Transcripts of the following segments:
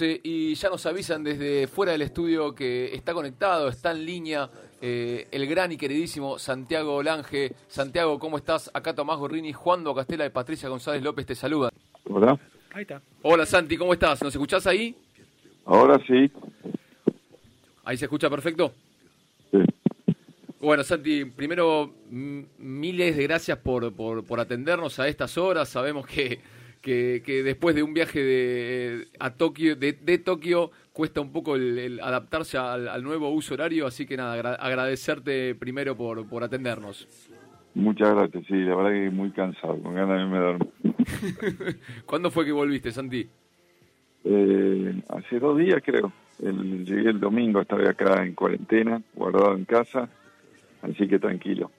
Y ya nos avisan desde fuera del estudio que está conectado, está en línea eh, el gran y queridísimo Santiago Lange. Santiago, ¿cómo estás? Acá Tomás Gorrini, Juan Do Castela y Patricia González López te saludan. Hola. Ahí está. Hola Santi, ¿cómo estás? ¿Nos escuchás ahí? Ahora sí. ¿Ahí se escucha perfecto? Sí. Bueno, Santi, primero miles de gracias por, por, por atendernos a estas horas. Sabemos que que, después de un viaje de, a Tokio, de, Tokio cuesta un poco el, adaptarse al, nuevo uso horario, así que nada, agradecerte primero por, por atendernos. Muchas gracias, sí, la verdad que muy cansado, con ganas de me dormir. ¿Cuándo fue que volviste, Santi? Eh, hace dos días creo. llegué el domingo, estaba acá en cuarentena, guardado en casa, así que tranquilo.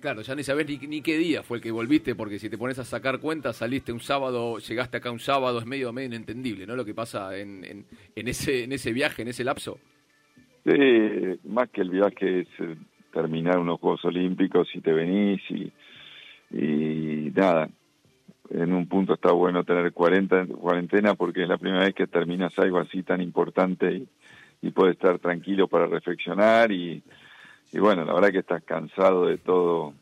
Claro, ya ni sabés ni, qué día fue el que volviste, porque si te pones a sacar cuentas, saliste un sábado, llegaste acá un sábado, es medio, medio inentendible, ¿no? Lo que pasa en, en, ese, en ese viaje, en ese lapso. Sí, más que el viaje es eh, terminar unos Juegos Olímpicos y te venís y, y nada, en un punto está bueno tener 40 cuarentena porque es la primera vez que terminas algo así tan importante y, y puedes estar tranquilo para reflexionar y y bueno, la verdad que estás cansado de todo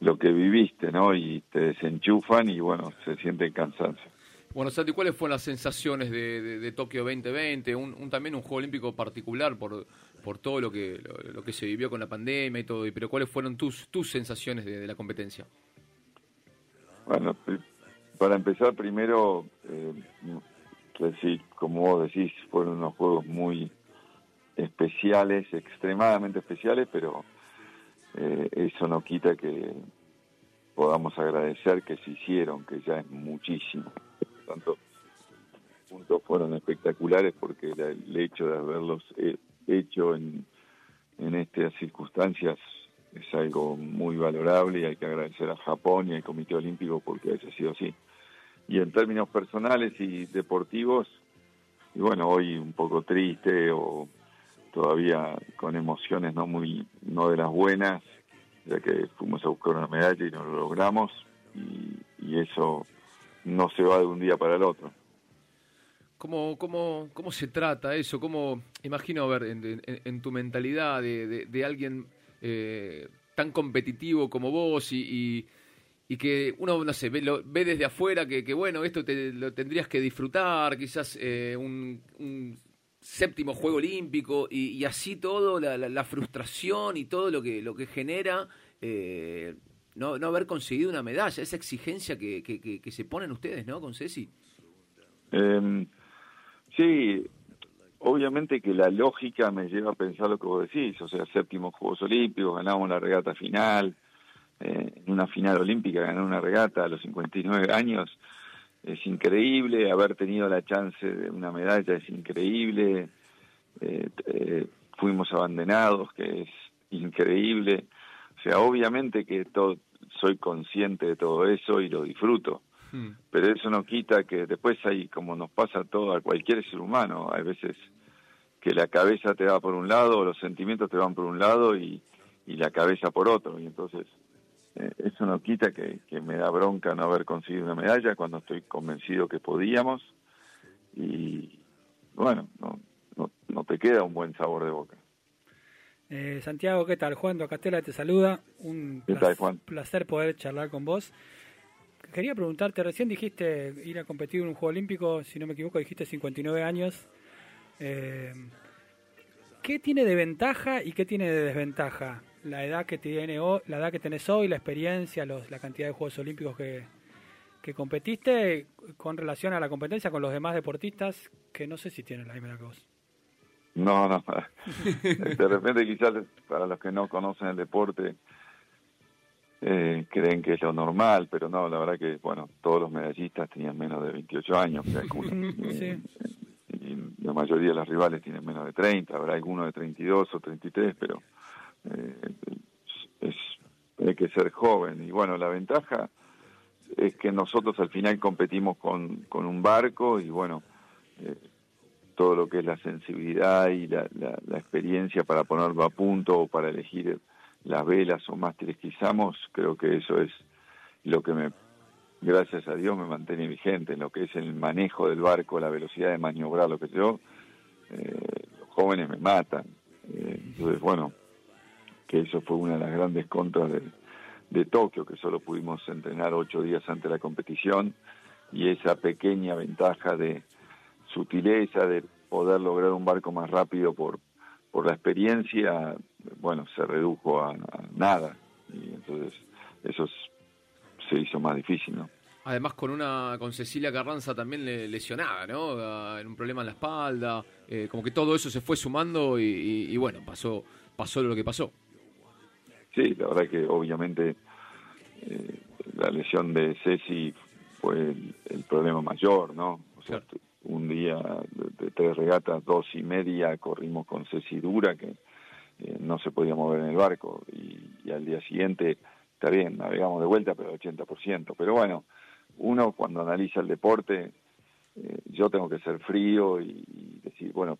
lo que viviste, ¿no? Y te desenchufan y bueno, se siente cansancio. Bueno, Santi, ¿cuáles fueron las sensaciones de, de, Tokio 2020? Un, también un Juego Olímpico particular por, por todo lo que, lo, que se vivió con la pandemia y todo, pero ¿cuáles fueron tus, tus sensaciones de, la competencia? Bueno, para empezar primero, eh, como vos decís, fueron unos juegos muy especiales, extremadamente especiales, pero eh, eso no quita que podamos agradecer que se hicieron, que ya es muchísimo. Por tanto, puntos fueron espectaculares porque el hecho de haberlos hecho en, en estas circunstancias es algo muy valorable y hay que agradecer a Japón y al Comité Olímpico porque haya sido así. Y en términos personales y deportivos, y bueno, hoy un poco triste o todavía con emociones no muy no de las buenas ya que fuimos a buscar una medalla y no lo logramos y, eso no se va de un día para el otro ¿Cómo, cómo, cómo se trata eso? ¿Cómo, imagino, ver, en, tu mentalidad de, de, alguien eh, tan competitivo como vos y, y, que uno, no sé, ve, ve desde afuera que, bueno, esto te, lo tendrías que disfrutar, quizás eh, un séptimo juego olímpico y, así todo, la, frustración y todo lo que, lo que genera eh, no, no haber conseguido una medalla, esa exigencia que, que, se ponen ustedes, ¿no? Con Ceci. Em, sí, obviamente que la lógica me lleva a pensar lo que vos decís, o sea, séptimo Juegos Olímpicos, ganamos la regata final, eh, en una final olímpica ganar una regata a los 59 años, es increíble, haber tenido la chance de una medalla es increíble, eh, eh, fuimos abandonados, que es increíble, o sea, obviamente que todo, soy consciente de todo eso y lo disfruto, hmm. pero eso no quita que después hay, como nos pasa a todo, a cualquier ser humano, hay veces que la cabeza te va por un lado, los sentimientos te van por un lado y, y la cabeza por otro, y entonces eh, eso no quita que, me da bronca no haber conseguido una medalla cuando estoy convencido que podíamos y bueno, no, no, te queda un buen sabor de boca. Eh, Santiago, ¿qué tal? Juan Castela te saluda. Un placer, placer poder charlar con vos. Quería preguntarte, recién dijiste ir a competir en un Juego Olímpico, si no me equivoco, dijiste 59 años. Eh, ¿Qué tiene de ventaja y qué tiene de desventaja la edad que tiene la edad que tenés hoy, la experiencia, los, la cantidad de Juegos Olímpicos que, que competiste con relación a la competencia con los demás deportistas que no sé si tienen la misma edad que vos. No, no. de repente quizás para los que no conocen el deporte eh, creen que es lo normal, pero no, la verdad que, bueno, todos los medallistas tenían menos de 28 años, sí. y, la mayoría de los rivales tienen menos de 30, habrá algunos de 32 o 33, pero eh, es, hay que ser joven. Y bueno, la ventaja es que nosotros al final competimos con, con un barco y bueno, eh, todo lo que es la sensibilidad y la, la, experiencia para ponerlo a punto o para elegir las velas o mástiles que usamos, creo que eso es lo que me, gracias a Dios me mantiene vigente en lo que es el manejo del barco, la velocidad de maniobrar, lo que yo, eh, los jóvenes me matan. Eh, entonces, bueno, que eso fue una de las grandes contras de, de Tokio, que solo pudimos entrenar ocho días antes de la competición y esa pequeña ventaja de sutileza, de poder lograr un barco más rápido por, por la experiencia, bueno, se redujo a, nada. Y entonces eso se hizo más difícil, ¿no? Además con una con Cecilia Carranza también lesionada, ¿no? En un problema en la espalda, eh, como que todo eso se fue sumando y, bueno, pasó pasó lo que pasó. Sí, la verdad que obviamente eh, la lesión de Ceci fue el, problema mayor, ¿no? O sea, un día de, tres regatas, dos y media, corrimos con Ceci dura que eh, no se podía mover en el barco y, al día siguiente, está bien, navegamos de vuelta, pero 80%. Pero bueno, uno cuando analiza el deporte, eh, yo tengo que ser frío y, decir, bueno,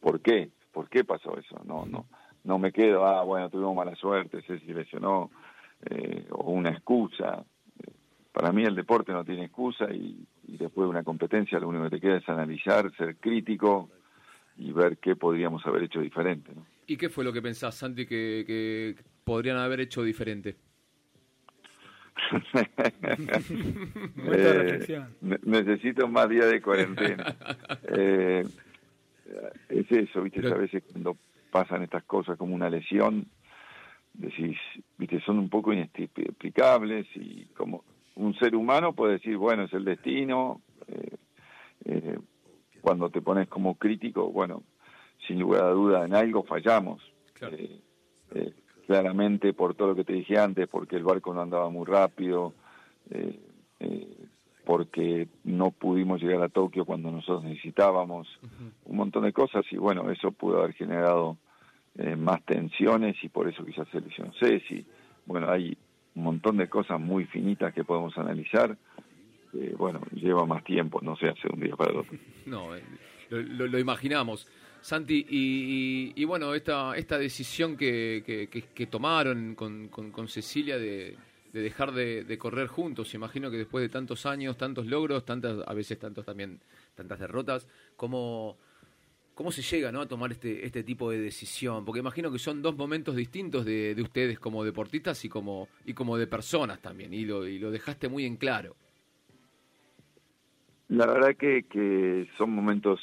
¿por qué? ¿Por qué pasó eso? No, no, no me quedo, ah, bueno, tuvimos mala suerte, Ceci lesionó, eh, o una excusa. Para mí el deporte no tiene excusa y, después de una competencia lo único que te queda es analizar, ser crítico y ver qué podríamos haber hecho diferente. ¿no? ¿Y qué fue lo que pensás, Santi, que, podrían haber hecho diferente? eh, necesito más días de cuarentena. eh, es eso, viste, a veces cuando pasan estas cosas como una lesión, decís, viste, son un poco inexplicables y como un ser humano puede decir, bueno, es el destino, eh, eh, cuando te pones como crítico, bueno, sin lugar a duda en algo fallamos. Eh, claramente por todo lo que te dije antes, porque el barco no andaba muy rápido, porque no pudimos llegar a Tokio cuando nosotros necesitábamos, un montón de cosas y bueno, eso pudo haber generado eh, más tensiones y por eso quizás se lesionó Ceci. Bueno, hay un montón de cosas muy finitas que podemos analizar. bueno, lleva más tiempo, no se hace un día para el otro. No, eh, lo, imaginamos. Santi, y, bueno, esta, esta decisión que, que, tomaron con, con, Cecilia de, de dejar de, de, correr juntos, imagino que después de tantos años, tantos logros, tantas, a veces tantos también, tantas derrotas, ¿cómo, ¿Cómo se llega ¿no? a tomar este, este tipo de decisión? Porque imagino que son dos momentos distintos de, de ustedes como deportistas y como, y como de personas también, y lo, y lo dejaste muy en claro. La verdad que, que son momentos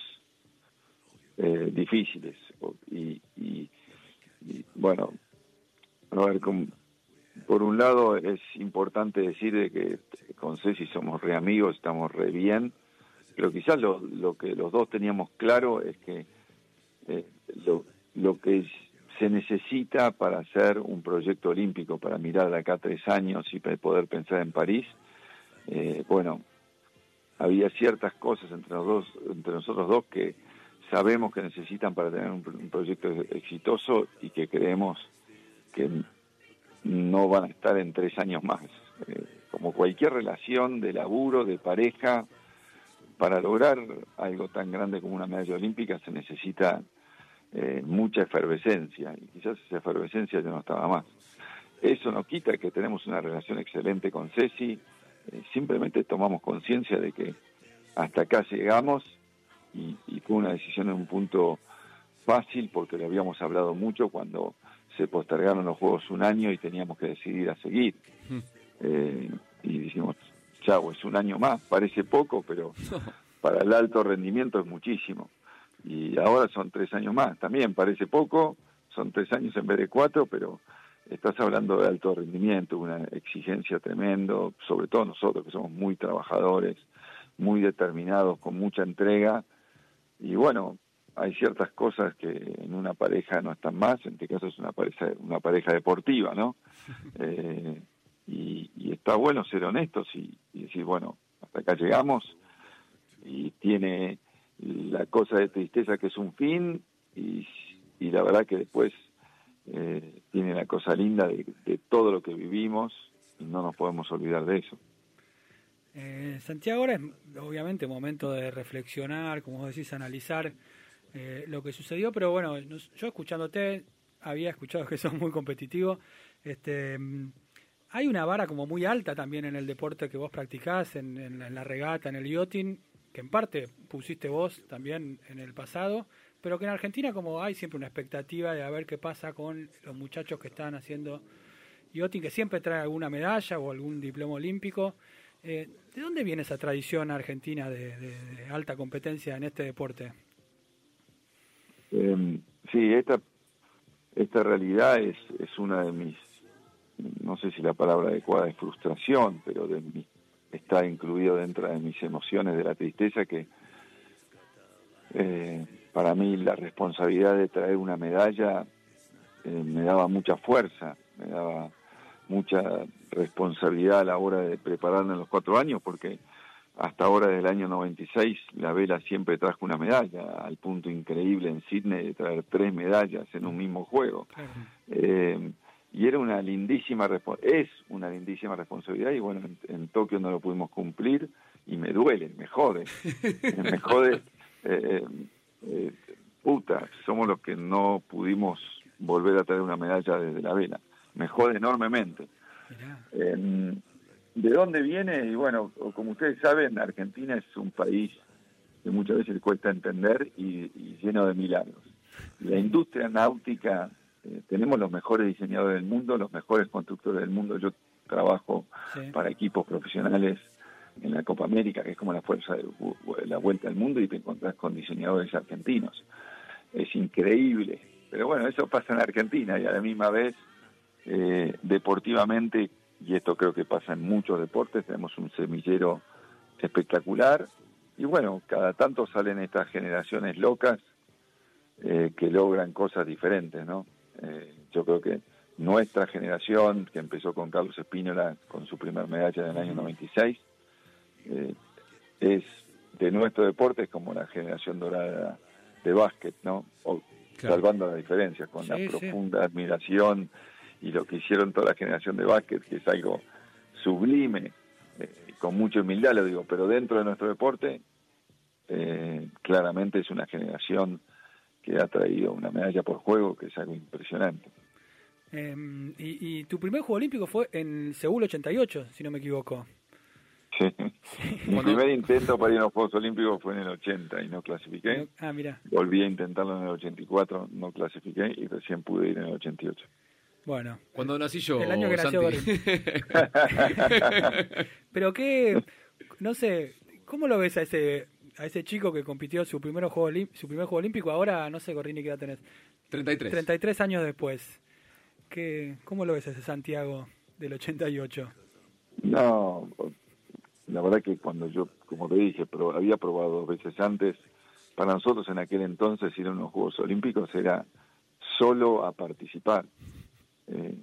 eh, difíciles y, y, bueno, a ver, por un lado es importante decir de que con Ceci somos re amigos, estamos re bien, pero quizás lo, que los dos teníamos claro es que eh, lo, que se necesita para hacer un proyecto olímpico, para mirar de acá tres años y poder pensar en París, eh, bueno, había ciertas cosas entre, los dos, entre nosotros dos que sabemos que necesitan para tener un, proyecto exitoso y que creemos que no van a estar en tres años más. Eh, como cualquier relación de laburo, de pareja, para lograr algo tan grande como una medalla olímpica se necesita eh, mucha efervescencia y quizás esa efervescencia ya no estaba más. Eso no quita que tenemos una relación excelente con Ceci, eh, simplemente tomamos conciencia de que hasta acá llegamos y, fue una decisión en un punto fácil porque lo habíamos hablado mucho cuando se postergaron los Juegos un año y teníamos que decidir a seguir. Hmm. Eh, y dijimos, chau, es un año más, parece poco, pero para el alto rendimiento es muchísimo. Y ahora son tres años más, también parece poco, son tres años en vez de cuatro, pero estás hablando de alto rendimiento, una exigencia tremendo, sobre todo nosotros que somos muy trabajadores, muy determinados, con mucha entrega. Y bueno, hay ciertas cosas que en una pareja no están más, en este caso es una pareja, una pareja deportiva, ¿no? Eh, y, está bueno ser honestos y, decir, bueno, hasta acá llegamos y tiene la cosa de tristeza que es un fin y, la verdad que después eh, tiene la cosa linda de, todo lo que vivimos y no nos podemos olvidar de eso. Eh, Santiago, ahora es obviamente momento de reflexionar, como vos decís, analizar eh, lo que sucedió, pero bueno, yo escuchándote había escuchado que sos muy competitivo. Este, hay una vara como muy alta también en el deporte que vos practicás, en, la, regata, en el yachting, que en parte pusiste vos también en el pasado, pero que en Argentina como hay siempre una expectativa de a ver qué pasa con los muchachos que están haciendo yachting, que siempre trae alguna medalla o algún diploma olímpico. Eh, ¿De dónde viene esa tradición argentina de, alta competencia en este deporte? Eh, sí, esta, esta realidad es, es una de mis no sé si la palabra adecuada es frustración, pero de está incluido dentro de mis emociones de la tristeza que eh, para mí la responsabilidad de traer una medalla eh, me daba mucha fuerza, me daba mucha responsabilidad a la hora de prepararme en los cuatro años, porque hasta ahora del año 96 la vela siempre trajo una medalla, al punto increíble en Sydney de traer tres medallas en un mismo juego. Eh, y era una lindísima es una lindísima responsabilidad y bueno en, Tokio no lo pudimos cumplir y me duele me jode. Me jode eh, eh, puta somos los que no pudimos volver a traer una medalla desde la vela. Me jode enormemente. Em, de dónde viene y bueno como ustedes saben Argentina es un país que muchas veces cuesta entender y lleno de milagros. La industria náutica eh, tenemos los mejores diseñadores del mundo, los mejores constructores del mundo. Yo trabajo para equipos profesionales en la Copa América, que es como la fuerza de la vuelta al mundo, y te encontrás con diseñadores argentinos. Es increíble. Pero bueno, eso pasa en Argentina y a la misma vez, eh, deportivamente, y esto creo que pasa en muchos deportes, tenemos un semillero espectacular. Y bueno, cada tanto salen estas generaciones locas eh, que logran cosas diferentes, ¿no? Eh, yo creo que nuestra generación, que empezó con Carlos Espínola con su primer medalla en el año 96, eh, es de nuestro deporte es como la generación dorada de básquet, ¿no? Salvando las diferencias, con la profunda admiración y lo que hicieron toda la generación de básquet, que es algo sublime, eh, con mucha humildad lo digo, pero dentro de nuestro deporte, claramente es una generación que ha traído una medalla por juego, que es algo impresionante. Em, y, tu primer Juego Olímpico fue en Seúl 88, si no me equivoco. Sí. Mi primer intento para ir a los Juegos Olímpicos fue en el 80 y no clasifiqué. ah, mira. Volví a intentarlo en el 84, no clasifiqué y recién pude ir en el 88. Bueno. Cuando nací yo, El año que nació Pero qué, no sé, ¿cómo lo ves a ese a ese chico que compitió su primer juego, su primer juego olímpico, ahora no sé, Corrini, qué edad tenés. 33. 33 años después. ¿Qué, ¿Cómo lo ves ese Santiago del 88? No, la verdad que cuando yo, como te dije, pero había probado dos veces antes, para nosotros en aquel entonces ir a unos Juegos Olímpicos era solo a participar. Eh,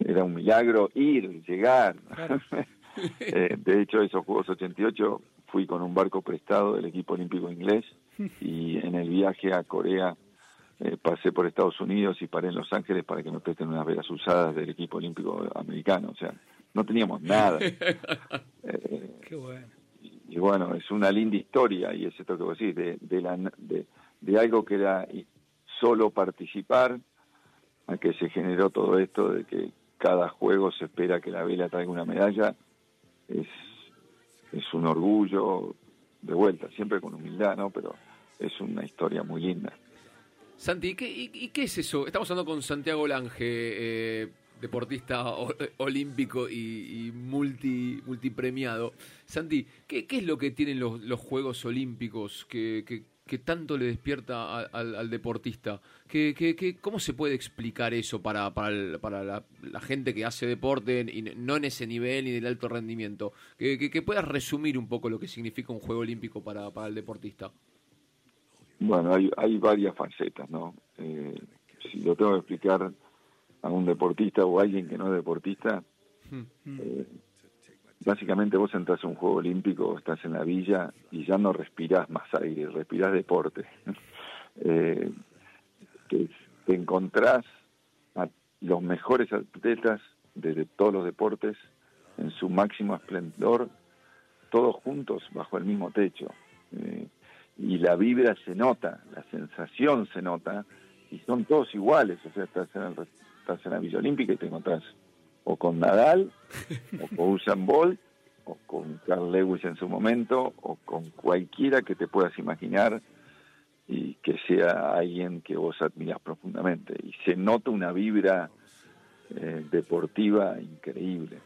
era un milagro ir, llegar. Eh, de hecho, esos Juegos 88 fui con un barco prestado del equipo olímpico inglés y en el viaje a Corea eh, pasé por Estados Unidos y paré en Los Ángeles para que me presten unas velas usadas del equipo olímpico americano. O sea, no teníamos nada. Eh, Qué bueno. Y, bueno, es una linda historia y es esto que vos decís, de, de, la, de, de algo que era solo participar a que se generó todo esto de que cada juego se espera que la vela traiga una medalla. Es es un orgullo, de vuelta, siempre con humildad, ¿no? Pero es una historia muy linda. Santi, ¿y qué, y, qué es eso? Estamos hablando con Santiago Lange, eh, deportista olímpico y, multi, multipremiado. Santi, ¿qué, ¿qué, es lo que tienen los, los Juegos Olímpicos que, que tanto le despierta al, deportista? ¿Qué, qué, cómo se puede explicar eso para, para, para la, gente que hace deporte, y no en ese nivel ni del alto rendimiento? Que, puedas resumir un poco lo que significa un juego olímpico para, para el deportista. Bueno, hay, hay varias facetas, ¿no? Eh, si lo tengo que explicar a un deportista o a alguien que no es deportista, hmm. eh, básicamente vos entras a un juego olímpico, estás en la villa y ya no respirás más aire, respirás deporte. eh, te, encontrás a los mejores atletas de, todos los deportes en su máximo esplendor, todos juntos bajo el mismo techo. Eh, y la vibra se nota, la sensación se nota, y son todos iguales, o sea, estás en, estás en la Villa Olímpica y te encontrás o con Nadal, o con Usain Bolt, o con Carl Lewis en su momento, o con cualquiera que te puedas imaginar y que sea alguien que vos admiras profundamente. Y se nota una vibra eh, deportiva increíble.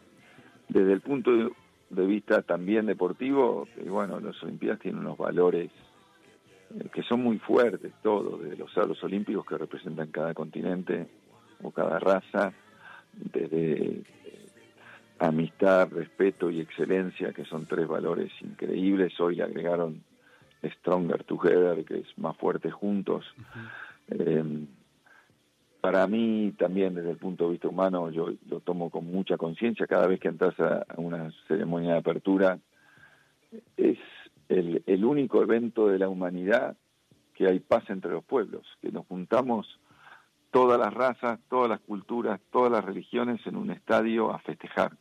Desde el punto de vista también deportivo, y bueno, los Olimpiadas tienen unos valores eh, que son muy fuertes, todos, de los salos olímpicos que representan cada continente o cada raza, desde eh, amistad, respeto y excelencia, que son tres valores increíbles. Hoy le agregaron Stronger Together, que es más fuerte juntos. Eh, para mí también desde el punto de vista humano yo lo tomo con mucha conciencia cada vez que entras a, una ceremonia de apertura es el, el, único evento de la humanidad que hay paz entre los pueblos que nos juntamos todas las razas todas las culturas todas las religiones en un estadio a festejar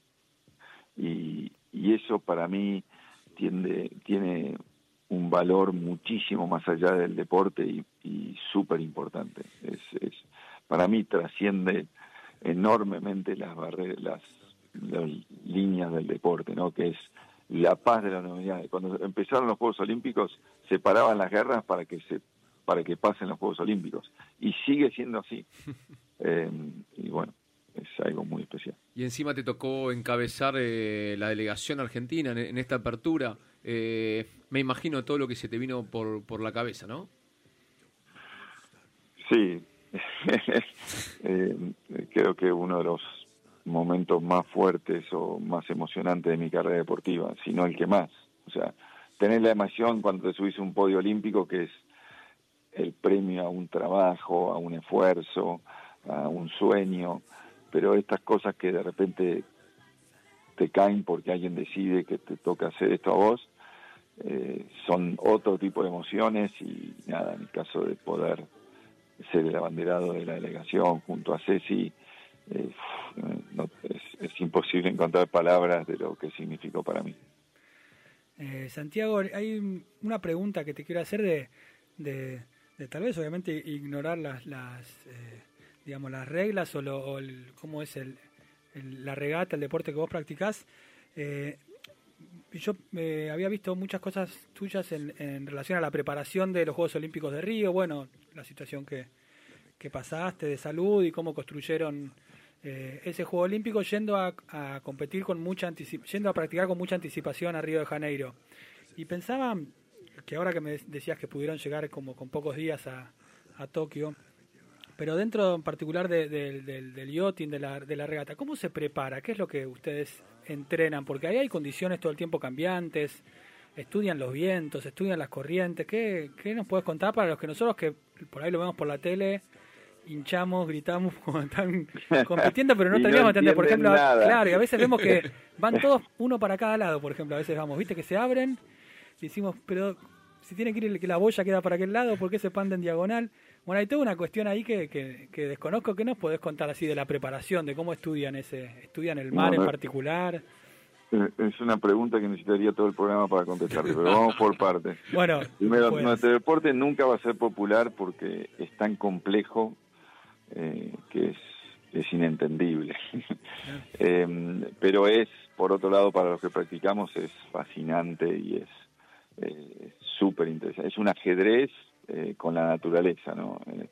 y, eso para mí tiene, tiene un valor muchísimo más allá del deporte y, y súper importante. Es, para mí trasciende enormemente las, barreras, las, las, líneas del deporte, ¿no? que es la paz de la humanidad. Cuando empezaron los Juegos Olímpicos, se paraban las guerras para que se para que pasen los Juegos Olímpicos. Y sigue siendo así. Eh, y bueno, es algo muy especial. Y encima te tocó encabezar eh, la delegación argentina en, en esta apertura. Eh, me imagino todo lo que se te vino por, por la cabeza, ¿no? Sí, eh, creo que uno de los momentos más fuertes o más emocionantes de mi carrera deportiva, si no el que más. O sea, tener la emoción cuando te subís a un podio olímpico que es el premio a un trabajo, a un esfuerzo, a un sueño, pero estas cosas que de repente te caen porque alguien decide que te toca hacer esto a vos, eh, son otro tipo de emociones y nada, en el caso de poder ser el abanderado de la delegación junto a Ceci, eh, es, imposible encontrar palabras de lo que significó para mí. Eh, Santiago, hay una pregunta que te quiero hacer de, de, tal vez obviamente ignorar las, las digamos las reglas o, lo, cómo es el, la regata, el deporte que vos practicás. Eh, yo eh, había visto muchas cosas tuyas en, en, relación a la preparación de los Juegos Olímpicos de Río, bueno, la situación que, que pasaste de salud y cómo construyeron eh, ese Juego Olímpico yendo a, a competir con mucha yendo a practicar con mucha anticipación a Río de Janeiro. Y pensaba que ahora que me decías que pudieron llegar como con pocos días a, a Tokio, pero dentro en particular de, del, del yachting, de la, de la regata, ¿cómo se prepara? ¿Qué es lo que ustedes entrenan? Porque ahí hay condiciones todo el tiempo cambiantes, estudian los vientos, estudian las corrientes. ¿Qué, qué nos puedes contar para los que nosotros que por ahí lo vemos por la tele, hinchamos, gritamos cuando están compitiendo, pero no de entender? Por ejemplo, claro, y a veces vemos que van todos uno para cada lado, por ejemplo, a veces vamos, viste que se abren y decimos, pero si tiene que ir que la boya queda para aquel lado, ¿por qué se panda en diagonal? Bueno, hay toda una cuestión ahí que, que, desconozco. ¿Qué nos podés contar así de la preparación, de cómo estudian ese, estudian el mar en particular? Es una pregunta que necesitaría todo el programa para contestar, pero vamos por partes. Bueno, primero, nuestro deporte nunca va a ser popular porque es tan complejo eh, que es, es inentendible. eh, pero es, por otro lado, para los que practicamos es fascinante y es eh, súper interesante. Es un ajedrez eh, con la naturaleza, ¿no? Eh,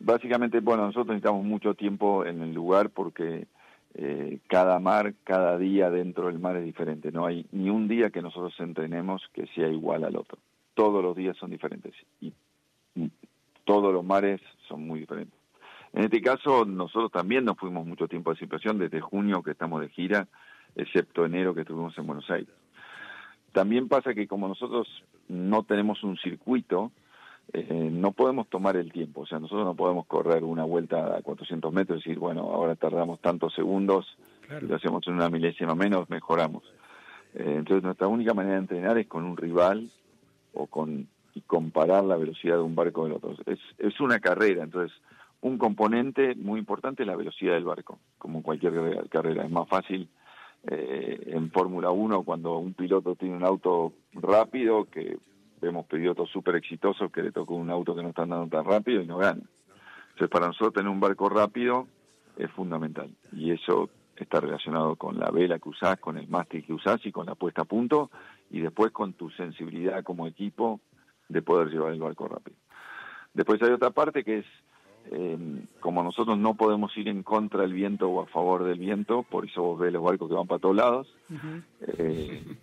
básicamente, bueno, nosotros necesitamos mucho tiempo en el lugar porque eh, cada mar, cada día dentro del mar es diferente. No hay ni un día que nosotros entrenemos que sea igual al otro. Todos los días son diferentes y, todos los mares son muy diferentes. En este caso, nosotros también nos fuimos mucho tiempo de situación, desde junio que estamos de gira, excepto enero que estuvimos en Buenos Aires. También pasa que como nosotros no tenemos un circuito, eh, no podemos tomar el tiempo. O sea, nosotros no podemos correr una vuelta a 400 metros y decir, bueno, ahora tardamos tantos segundos, y lo hacemos en una milésima menos, mejoramos. Eh, entonces, nuestra única manera de entrenar es con un rival o con y comparar la velocidad de un barco del otro. Es, es una carrera, entonces un componente muy importante es la velocidad del barco, como cualquier carrera. Es más fácil eh, en Fórmula 1 cuando un piloto tiene un auto rápido, que vemos pilotos súper exitosos que le tocó un auto que no está andando tan rápido y no gana. Entonces para nosotros tener un barco rápido es fundamental. Y eso está relacionado con la vela que usás, con el mástil que usás y con la puesta a punto, y después con tu sensibilidad como equipo de poder llevar el barco rápido. Después hay otra parte que es, eh, como nosotros no podemos ir en contra del viento o a favor del viento, por eso vos ves los barcos que van para todos lados, eh,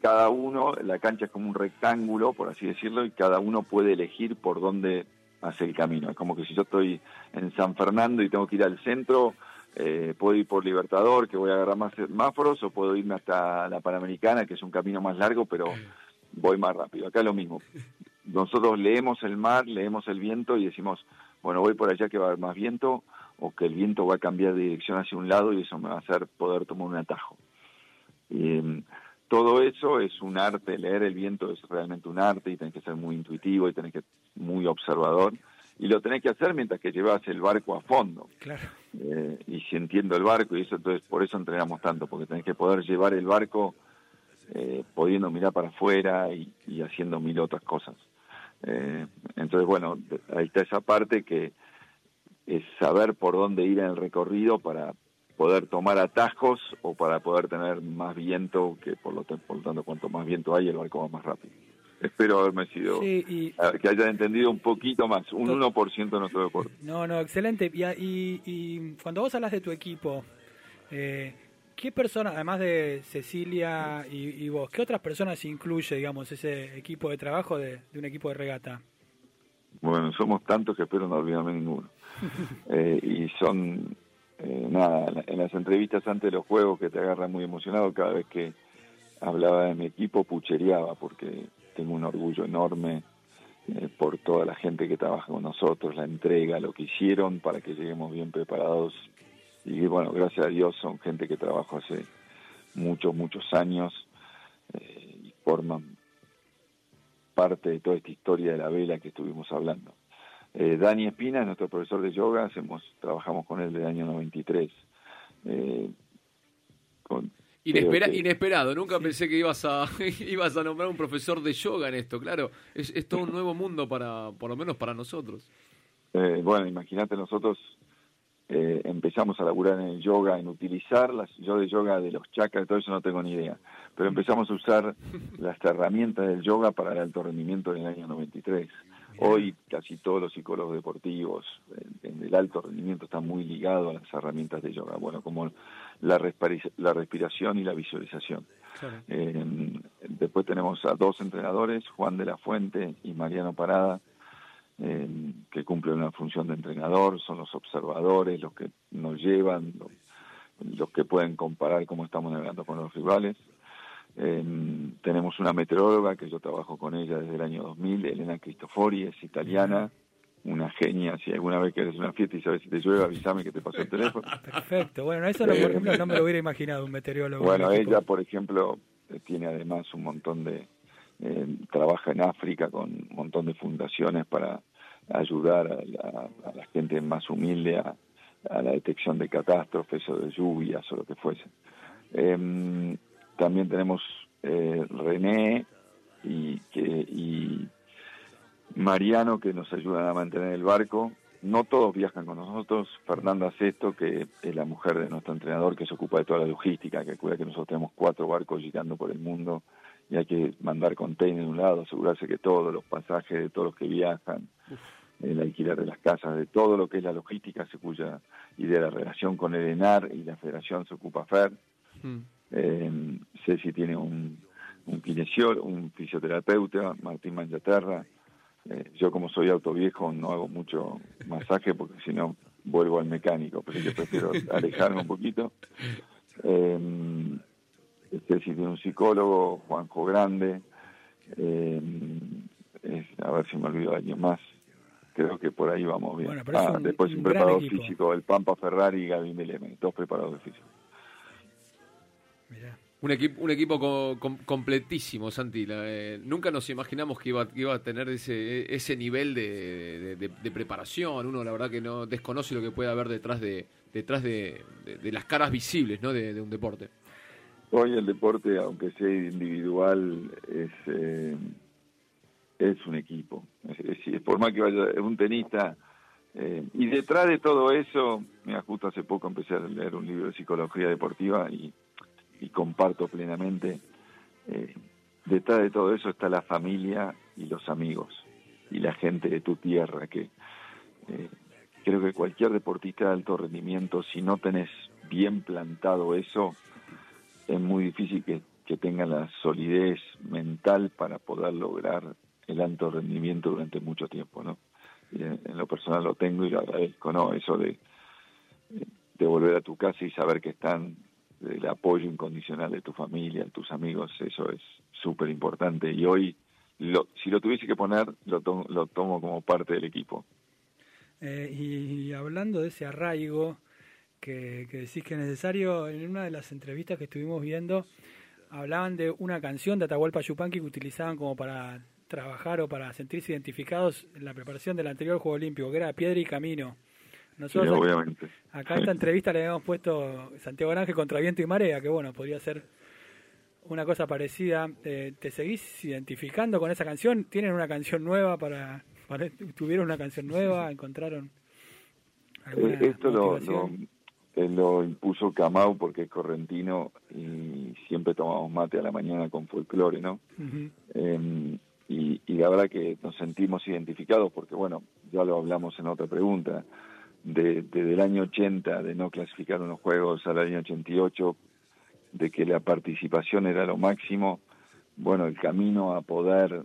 cada uno, la cancha es como un rectángulo, por así decirlo, y cada uno puede elegir por dónde hace el camino. Es como que si yo estoy en San Fernando y tengo que ir al centro, eh, puedo ir por Libertador, que voy a agarrar más semáforos, o puedo irme hasta la Panamericana, que es un camino más largo, pero voy más rápido. Acá es lo mismo. Nosotros leemos el mar, leemos el viento y decimos, bueno, voy por allá que va a haber más viento, o que el viento va a cambiar de dirección hacia un lado y eso me va a hacer poder tomar un atajo. Y, todo eso es un arte, leer el viento es realmente un arte y tenés que ser muy intuitivo y tenés que ser muy observador y lo tenés que hacer mientras que llevas el barco a fondo. Claro. Eh, y si entiendo el barco y eso entonces por eso entrenamos tanto, porque tenés que poder llevar el barco eh, pudiendo mirar para afuera y, haciendo mil otras cosas. Eh, entonces bueno, ahí está esa parte que es saber por dónde ir en el recorrido para poder tomar atajos o para poder tener más viento, que por lo, por lo tanto cuanto más viento hay el barco va más rápido. Espero haberme sido, que hayan entendido un poquito más, un 1% de nuestro deporte. No, no, excelente. Y, y, cuando vos hablas de tu equipo, eh, ¿qué personas, además de Cecilia y, vos, qué otras personas incluye, digamos, ese equipo de trabajo de, un equipo de regata? Bueno, somos tantos que espero no olvidarme ninguno. eh, y son eh, nada, en las entrevistas antes de los juegos que te agarran muy emocionado, cada vez que hablaba de mi equipo puchereaba porque tengo un orgullo enorme eh, por toda la gente que trabaja con nosotros, la entrega, lo que hicieron para que lleguemos bien preparados. Y bueno, gracias a Dios son gente que trabajo hace muchos, muchos años eh, y forman parte de toda esta historia de la vela que estuvimos hablando. Eh, Dani Espina es nuestro profesor de yoga, hacemos, trabajamos con él desde el año 93. Eh, Inesperado, nunca pensé que ibas a ibas a nombrar un profesor de yoga en esto, claro, es, es todo un nuevo mundo para, por lo menos para nosotros. Eh, bueno, imagínate, nosotros eh, empezamos a laburar en el yoga, en utilizar las, yo de yoga de los chakras, todo eso no tengo ni idea, pero empezamos a usar las herramientas del yoga para el alto rendimiento en el año 93. Hoy casi todos los psicólogos deportivos en, el alto rendimiento están muy ligados a las herramientas de yoga, bueno, como la, la respiración y la visualización. Eh, después tenemos a dos entrenadores, Juan de la Fuente y Mariano Parada, eh, que cumplen una función de entrenador, son los observadores, los que nos llevan, los que pueden comparar cómo estamos navegando con los rivales. Eh, tenemos una meteoróloga que yo trabajo con ella desde el año 2000, Elena Cristofori, es italiana, una genia. Si alguna vez quieres una fiesta y sabes si te llueve, avísame que te pasó el teléfono. Perfecto. Bueno, eso por ejemplo no me lo hubiera imaginado un meteorólogo. Bueno, ella, por ejemplo, tiene además un montón de... Eh, trabaja en África con un montón de fundaciones para ayudar a la, gente más humilde a, la detección de catástrofes o de lluvias o lo que fuese. Eh, también tenemos eh, René y, que, y Mariano que nos ayudan a mantener el barco. No todos viajan con nosotros. Fernanda Sesto, que es la mujer de nuestro entrenador, que se ocupa de toda la logística, que cuida que nosotros tenemos cuatro barcos girando por el mundo y hay que mandar container de un lado, asegurarse que todos los pasajes de todos los que viajan, el alquiler de las casas, de todo lo que es la logística, se cuya y de la relación con el ENAR y la federación se ocupa FER. Mm. Eh, Ceci tiene un, un un fisioterapeuta, Martín Manchaterra. Eh, yo como soy autoviejo no hago mucho masaje porque si no vuelvo al mecánico, pero yo prefiero alejarme un poquito. Eh, Ceci tiene un psicólogo, Juanjo Grande. Eh, a ver si me olvido de alguien más. Creo que por ahí vamos bien. ah, después un, preparador físico, el Pampa Ferrari y Gaby Meleme, dos preparadores físicos. Un equipo, un equipo completísimo, Santi. Eh, nunca nos imaginamos que iba, iba a tener ese, ese nivel de, preparación. Uno, la verdad, que no desconoce lo que puede haber detrás de, detrás de, las caras visibles ¿no? de, un deporte. Hoy el deporte, aunque sea individual, es, eh, es un equipo. Es, por más que vaya un tenista, Eh, y detrás de todo eso, mira, justo hace poco empecé a leer un libro de psicología deportiva y, comparto plenamente, eh, detrás de todo eso está la familia y los amigos y la gente de tu tierra, que eh, creo que cualquier deportista de alto rendimiento, si no tenés bien plantado eso, es muy difícil que, que tenga la solidez mental para poder lograr el alto rendimiento durante mucho tiempo, ¿no? en, lo personal lo tengo y lo agradezco, ¿no? Eso de, de volver a tu casa y saber que están el apoyo incondicional de tu familia, de tus amigos, eso es súper importante. Y hoy, lo, si lo tuviese que poner, lo, lo tomo como parte del equipo. Eh, y, hablando de ese arraigo que, que decís que es necesario, en una de las entrevistas que estuvimos viendo, hablaban de una canción de Atahualpa Yupanqui que utilizaban como para trabajar o para sentirse identificados en la preparación del anterior Juego Olímpico, que era Piedra y Camino. Nosotros obviamente. acá, esta entrevista le habíamos puesto Santiago Ángel contra viento y marea, que bueno, podría ser una cosa parecida. Eh, ¿Te seguís identificando con esa canción? ¿Tienen una canción nueva para, tuvieron una canción nueva? ¿Encontraron alguna eh, Esto lo, lo, impuso Camau porque es correntino y siempre tomamos mate a la mañana con folclore, ¿no? Y, la verdad que nos sentimos identificados porque, bueno, ya lo hablamos en otra pregunta, de, desde el año 80 de no clasificar unos juegos al año 88, de que la participación era lo máximo, bueno, el camino a poder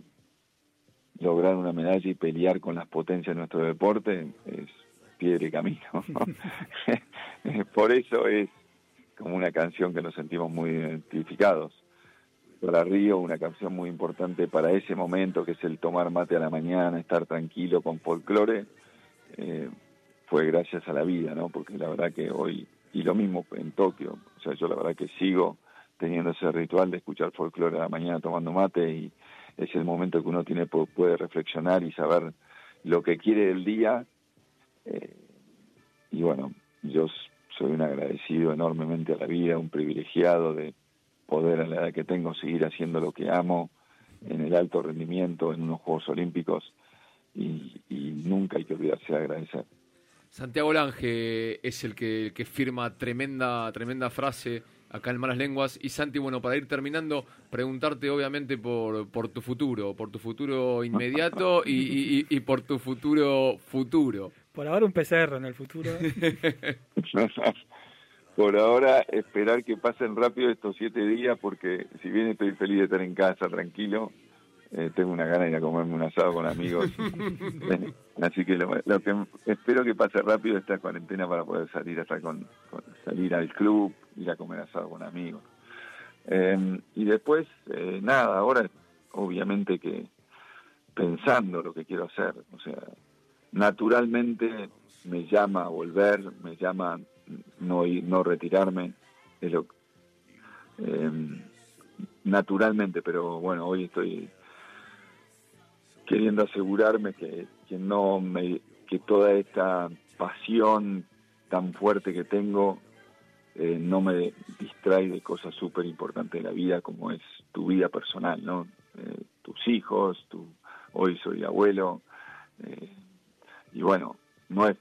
lograr una medalla y pelear con las potencias de nuestro deporte es piedra y camino. Por eso es como una canción que nos sentimos muy identificados para Río, una canción muy importante para ese momento, que es el tomar mate a la mañana, estar tranquilo con folclore, eh, fue gracias a la vida, ¿no? Porque la verdad que hoy, y lo mismo en Tokio, o sea, yo la verdad que sigo teniendo ese ritual de escuchar folclore a la mañana tomando mate y es el momento que uno tiene puede reflexionar y saber lo que quiere del día. Eh, y bueno, yo soy un agradecido enormemente a la vida, un privilegiado de poder a la edad que tengo seguir haciendo lo que amo en el alto rendimiento, en unos Juegos Olímpicos y, nunca hay que olvidarse de agradecer. Santiago Lange es el que, que firma tremenda, tremenda frase acá en Malas Lenguas. Y Santi, bueno, para ir terminando, preguntarte obviamente por, por tu futuro, por tu futuro inmediato y, y, por tu futuro futuro. Por ahora un PCR en el futuro. por ahora esperar que pasen rápido estos siete días porque si bien estoy feliz de estar en casa tranquilo, eh, tengo una gana de ir a comerme un asado con amigos. Así que lo, que espero que pase rápido esta cuarentena para poder salir hasta con, salir al club, ir a comer asado con amigos. Eh, y después, eh, nada, ahora obviamente que pensando lo que quiero hacer, o sea, naturalmente me llama a volver, me llama no, no retirarme, es lo, em, naturalmente, pero bueno, hoy estoy queriendo asegurarme que, no me, que toda esta pasión tan fuerte que tengo eh, no me distrae de cosas súper importantes de la vida como es tu vida personal, ¿no? Eh, tus hijos, tu, hoy soy abuelo, eh, y bueno, no es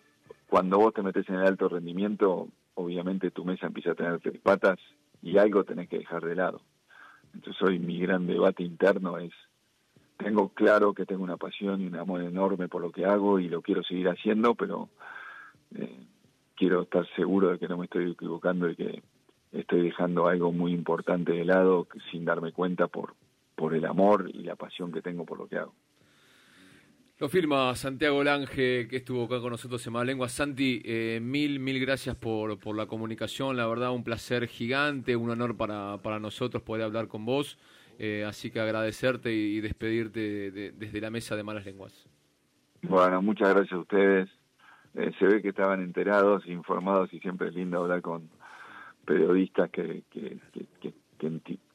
cuando vos te metes en el alto rendimiento, obviamente tu mesa empieza a tener tres patas y algo tenés que dejar de lado. Entonces hoy mi gran debate interno es, tengo claro que tengo una pasión y un amor enorme por lo que hago y lo quiero seguir haciendo, pero eh, quiero estar seguro de que no me estoy equivocando y que estoy dejando algo muy importante de lado sin darme cuenta por, por el amor y la pasión que tengo por lo que hago. Lo firma Santiago Lange, que estuvo acá con nosotros en Lengua. Santi, eh, mil, mil gracias por, por la comunicación. La verdad, un placer gigante, un honor para, para nosotros poder hablar con vos. Eh, así que agradecerte y, despedirte desde la mesa de Malas Lenguas. Bueno, muchas gracias a ustedes. Eh, se ve que estaban enterados, informados y siempre es lindo hablar con periodistas que, que, que,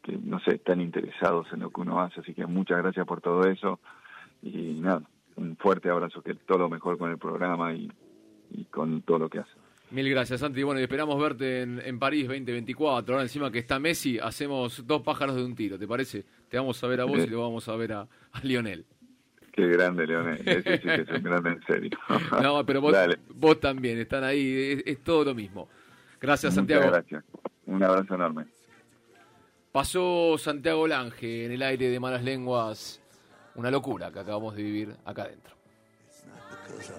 que no sé, están interesados en lo que uno hace. Así que muchas gracias por todo eso. Y nada, un fuerte abrazo, que todo lo mejor con el programa y, con todo lo que hace. Mil gracias, Santi. Bueno, y esperamos verte en, en, París 2024. Ahora encima que está Messi, hacemos dos pájaros de un tiro, ¿te parece? Te vamos a ver a vos y lo vamos a ver a, Lionel. Qué grande, Leonel. Ese sí que es un grande en serio. no, pero vos, vos también, están ahí, es, todo lo mismo. Gracias, Santiago. gracias. Un abrazo enorme. Pasó Santiago Lange en el aire de malas lenguas una locura que acabamos de vivir acá adentro.